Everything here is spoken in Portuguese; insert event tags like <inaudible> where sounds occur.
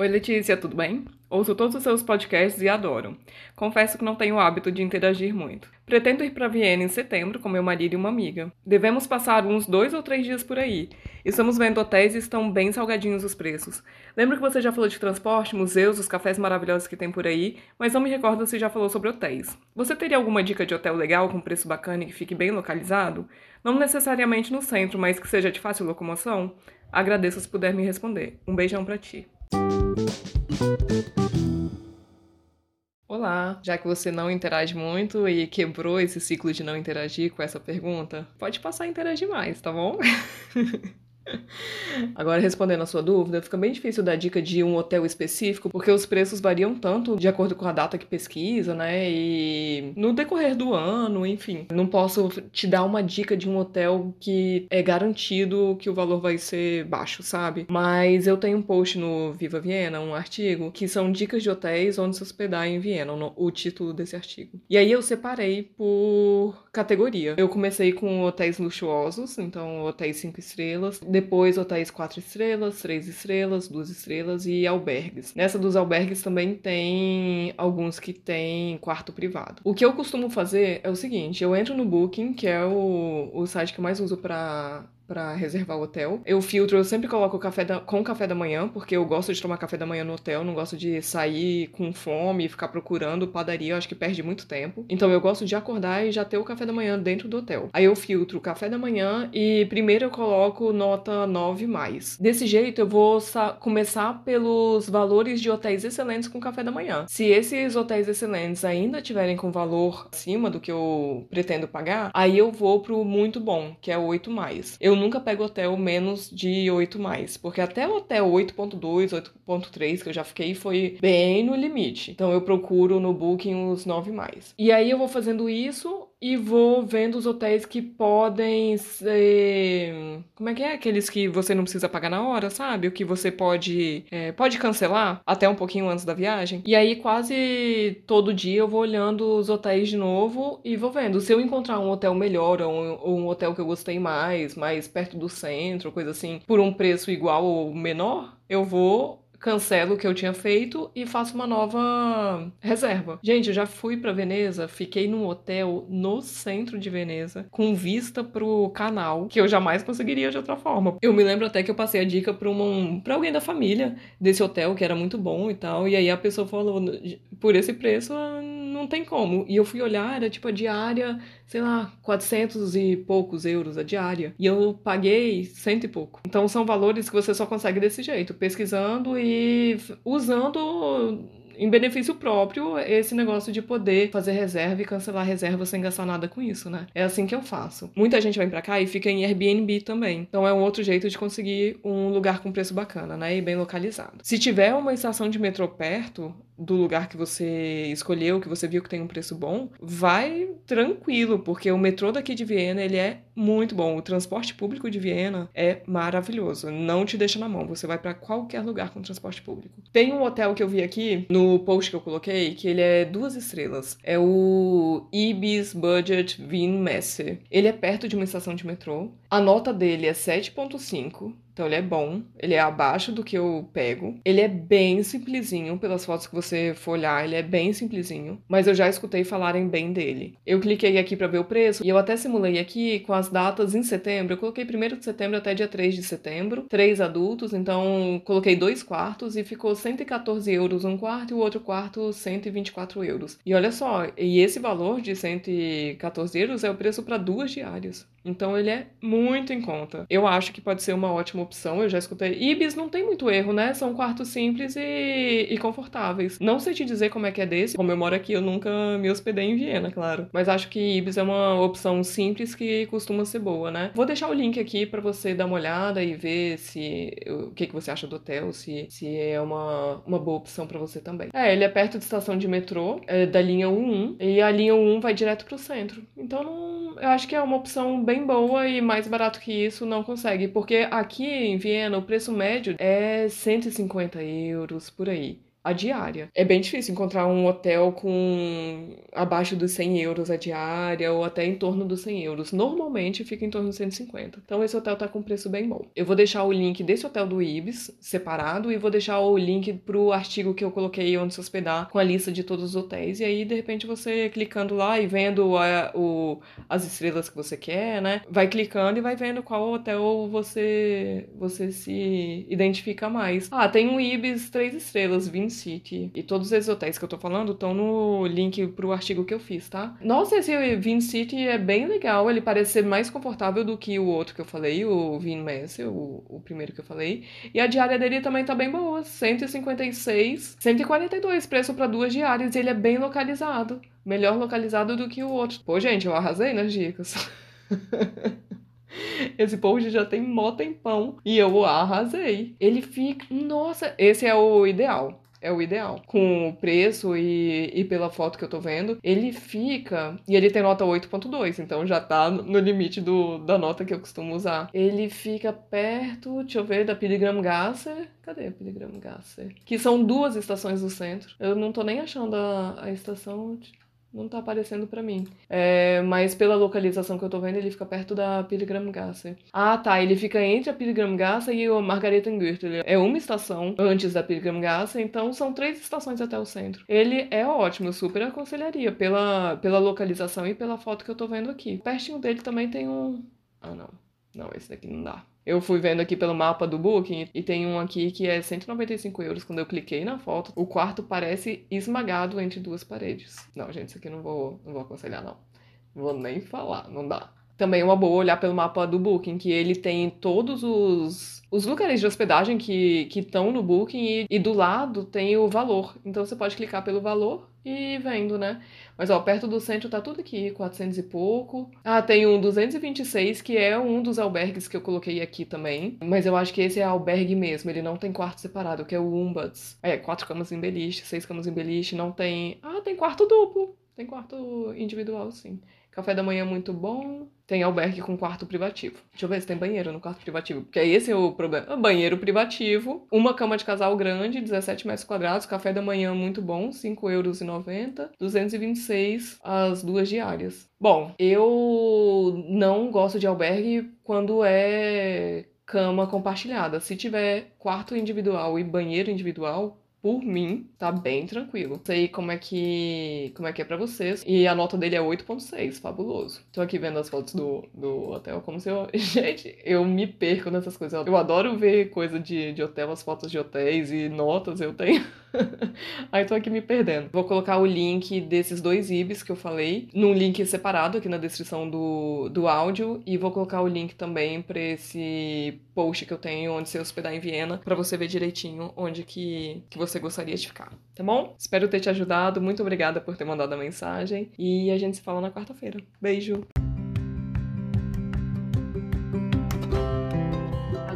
Oi, Letícia, tudo bem? Ouço todos os seus podcasts e adoro. Confesso que não tenho o hábito de interagir muito. Pretendo ir para Viena em setembro com meu marido e uma amiga. Devemos passar uns dois ou três dias por aí. Estamos vendo hotéis e estão bem salgadinhos os preços. Lembro que você já falou de transporte, museus, os cafés maravilhosos que tem por aí, mas não me recordo se já falou sobre hotéis. Você teria alguma dica de hotel legal com preço bacana e que fique bem localizado? Não necessariamente no centro, mas que seja de fácil locomoção? Agradeço se puder me responder. Um beijão para ti. Olá, já que você não interage muito e quebrou esse ciclo de não interagir com essa pergunta, pode passar a interagir mais, tá bom? <laughs> Agora, respondendo a sua dúvida, fica bem difícil dar dica de um hotel específico, porque os preços variam tanto de acordo com a data que pesquisa, né? E no decorrer do ano, enfim. Não posso te dar uma dica de um hotel que é garantido que o valor vai ser baixo, sabe? Mas eu tenho um post no Viva Viena, um artigo, que são dicas de hotéis onde se hospedar em Viena, o título desse artigo. E aí eu separei por categoria. Eu comecei com hotéis luxuosos, então hotéis 5 estrelas depois hotéis quatro estrelas, três estrelas, duas estrelas e albergues. Nessa dos albergues também tem alguns que tem quarto privado. O que eu costumo fazer é o seguinte, eu entro no Booking, que é o, o site que eu mais uso para para reservar o hotel. Eu filtro, eu sempre coloco café da, com café da manhã, porque eu gosto de tomar café da manhã no hotel, não gosto de sair com fome e ficar procurando padaria, eu acho que perde muito tempo. Então eu gosto de acordar e já ter o café da manhã dentro do hotel. Aí eu filtro café da manhã e primeiro eu coloco nota 9 mais. Desse jeito eu vou começar pelos valores de hotéis excelentes com café da manhã. Se esses hotéis excelentes ainda tiverem com valor acima do que eu pretendo pagar, aí eu vou pro muito bom, que é o 8 mais. Eu nunca pego hotel menos de 8 mais, porque até o hotel 8.2, 8.3 que eu já fiquei foi bem no limite. Então eu procuro no Booking os 9 mais. E aí eu vou fazendo isso e vou vendo os hotéis que podem ser. Como é que é? Aqueles que você não precisa pagar na hora, sabe? O que você pode. É, pode cancelar até um pouquinho antes da viagem. E aí, quase todo dia eu vou olhando os hotéis de novo e vou vendo. Se eu encontrar um hotel melhor ou um, ou um hotel que eu gostei mais, mais perto do centro, coisa assim, por um preço igual ou menor, eu vou cancelo o que eu tinha feito e faço uma nova reserva. Gente, eu já fui para Veneza, fiquei num hotel no centro de Veneza, com vista pro canal, que eu jamais conseguiria de outra forma. Eu me lembro até que eu passei a dica para um, pra alguém da família desse hotel, que era muito bom e tal, e aí a pessoa falou: por esse preço não tem como. E eu fui olhar, era tipo a diária, sei lá, 400 e poucos euros a diária. E eu paguei cento e pouco. Então são valores que você só consegue desse jeito, pesquisando e usando em benefício próprio esse negócio de poder fazer reserva e cancelar reserva sem gastar nada com isso, né? É assim que eu faço. Muita gente vem para cá e fica em Airbnb também. Então é um outro jeito de conseguir um lugar com preço bacana, né? E bem localizado. Se tiver uma estação de metrô perto, do lugar que você escolheu, que você viu que tem um preço bom, vai tranquilo, porque o metrô daqui de Viena, ele é muito bom. O transporte público de Viena é maravilhoso. Não te deixa na mão, você vai para qualquer lugar com transporte público. Tem um hotel que eu vi aqui no post que eu coloquei, que ele é duas estrelas. É o Ibis Budget Wien Messe. Ele é perto de uma estação de metrô. A nota dele é 7.5 então ele é bom, ele é abaixo do que eu pego. Ele é bem simplesinho, pelas fotos que você for olhar, ele é bem simplesinho. Mas eu já escutei falarem bem dele. Eu cliquei aqui para ver o preço e eu até simulei aqui com as datas em setembro. Eu coloquei 1 de setembro até dia 3 de setembro. Três adultos, então coloquei dois quartos e ficou 114 euros um quarto e o outro quarto 124 euros. E olha só, e esse valor de 114 euros é o preço para duas diárias. Então ele é muito em conta. Eu acho que pode ser uma ótima opção. Eu já escutei. Ibis não tem muito erro, né? São quartos simples e, e confortáveis. Não sei te dizer como é que é desse. Como eu moro aqui, eu nunca me hospedei em Viena, claro. Mas acho que Ibis é uma opção simples que costuma ser boa, né? Vou deixar o link aqui para você dar uma olhada e ver se o que, que você acha do hotel, se, se é uma, uma boa opção para você também. É, ele é perto de estação de metrô, é da linha 11, e a linha 1 vai direto pro centro. Então não, eu acho que é uma opção bem boa e mais barato que isso não consegue, porque aqui em Viena o preço médio é 150 euros por aí. A diária. É bem difícil encontrar um hotel com abaixo dos 100 euros a diária ou até em torno dos 100 euros. Normalmente fica em torno de 150. Então esse hotel tá com preço bem bom. Eu vou deixar o link desse hotel do Ibis separado e vou deixar o link pro artigo que eu coloquei onde se hospedar com a lista de todos os hotéis. E aí, de repente, você clicando lá e vendo a, o, as estrelas que você quer, né? Vai clicando e vai vendo qual hotel você, você se identifica mais. Ah, tem um Ibis 3 estrelas, Vin City. E todos esses hotéis que eu tô falando estão no link pro artigo que eu fiz, tá? Nossa, esse Vin City é bem legal. Ele parece ser mais confortável do que o outro que eu falei, o Vin Messer, o, o primeiro que eu falei. E a diária dele também tá bem boa, 156, 142 preço para duas diárias e ele é bem localizado. Melhor localizado do que o outro. Pô, gente, eu arrasei nas dicas. <laughs> Esse post já tem mó tempão e eu arrasei. Ele fica. Nossa, esse é o ideal é o ideal. Com o preço e, e pela foto que eu tô vendo, ele fica. E ele tem nota 8.2, então já tá no limite do, da nota que eu costumo usar. Ele fica perto, deixa eu ver, da Pilgrim Gasser. Cadê a Pilgrim Gasser? Que são duas estações do centro. Eu não tô nem achando a, a estação não tá aparecendo para mim. É, mas pela localização que eu tô vendo, ele fica perto da Pilgrimgasse. Ah, tá. Ele fica entre a Pilgrimgasse e o Margaretengürtel. É uma estação antes da Pilgrimgasse, então são três estações até o centro. Ele é ótimo, eu super aconselharia pela, pela localização e pela foto que eu tô vendo aqui. Pertinho dele também tem um... Ah, não. Não, esse daqui não dá. Eu fui vendo aqui pelo mapa do Booking e tem um aqui que é 195 euros. Quando eu cliquei na foto, o quarto parece esmagado entre duas paredes. Não, gente, isso aqui não vou, não vou aconselhar, não. Não vou nem falar, não dá. Também é uma boa olhar pelo mapa do Booking, que ele tem todos os, os lugares de hospedagem que estão no Booking e, e do lado tem o valor. Então você pode clicar pelo valor e vendo, né? Mas, ó, perto do centro tá tudo aqui, 400 e pouco. Ah, tem um 226, que é um dos albergues que eu coloquei aqui também. Mas eu acho que esse é albergue mesmo, ele não tem quarto separado, que é o Umbuds. É, quatro camas em beliche, seis camas em beliche, não tem... Ah, tem quarto duplo. Tem quarto individual, sim. Café da manhã muito bom. Tem albergue com quarto privativo. Deixa eu ver se tem banheiro no quarto privativo. Porque esse é o problema. Banheiro privativo, uma cama de casal grande, 17 metros quadrados, café da manhã muito bom, 5,90 euros. 226 as duas diárias. Bom, eu não gosto de albergue quando é cama compartilhada. Se tiver quarto individual e banheiro individual, por mim, tá bem tranquilo. Sei como é que como é que é para vocês. E a nota dele é 8.6, fabuloso. Tô aqui vendo as fotos do, do hotel, como se eu... <laughs> Gente, eu me perco nessas coisas. Eu adoro ver coisa de, de hotel, as fotos de hotéis e notas eu tenho. <laughs> Aí tô aqui me perdendo. Vou colocar o link desses dois IBs que eu falei num link separado aqui na descrição do, do áudio e vou colocar o link também para esse post que eu tenho onde se hospedar em Viena para você ver direitinho onde que, que você gostaria de ficar, tá bom? Espero ter te ajudado. Muito obrigada por ter mandado a mensagem e a gente se fala na quarta-feira. Beijo.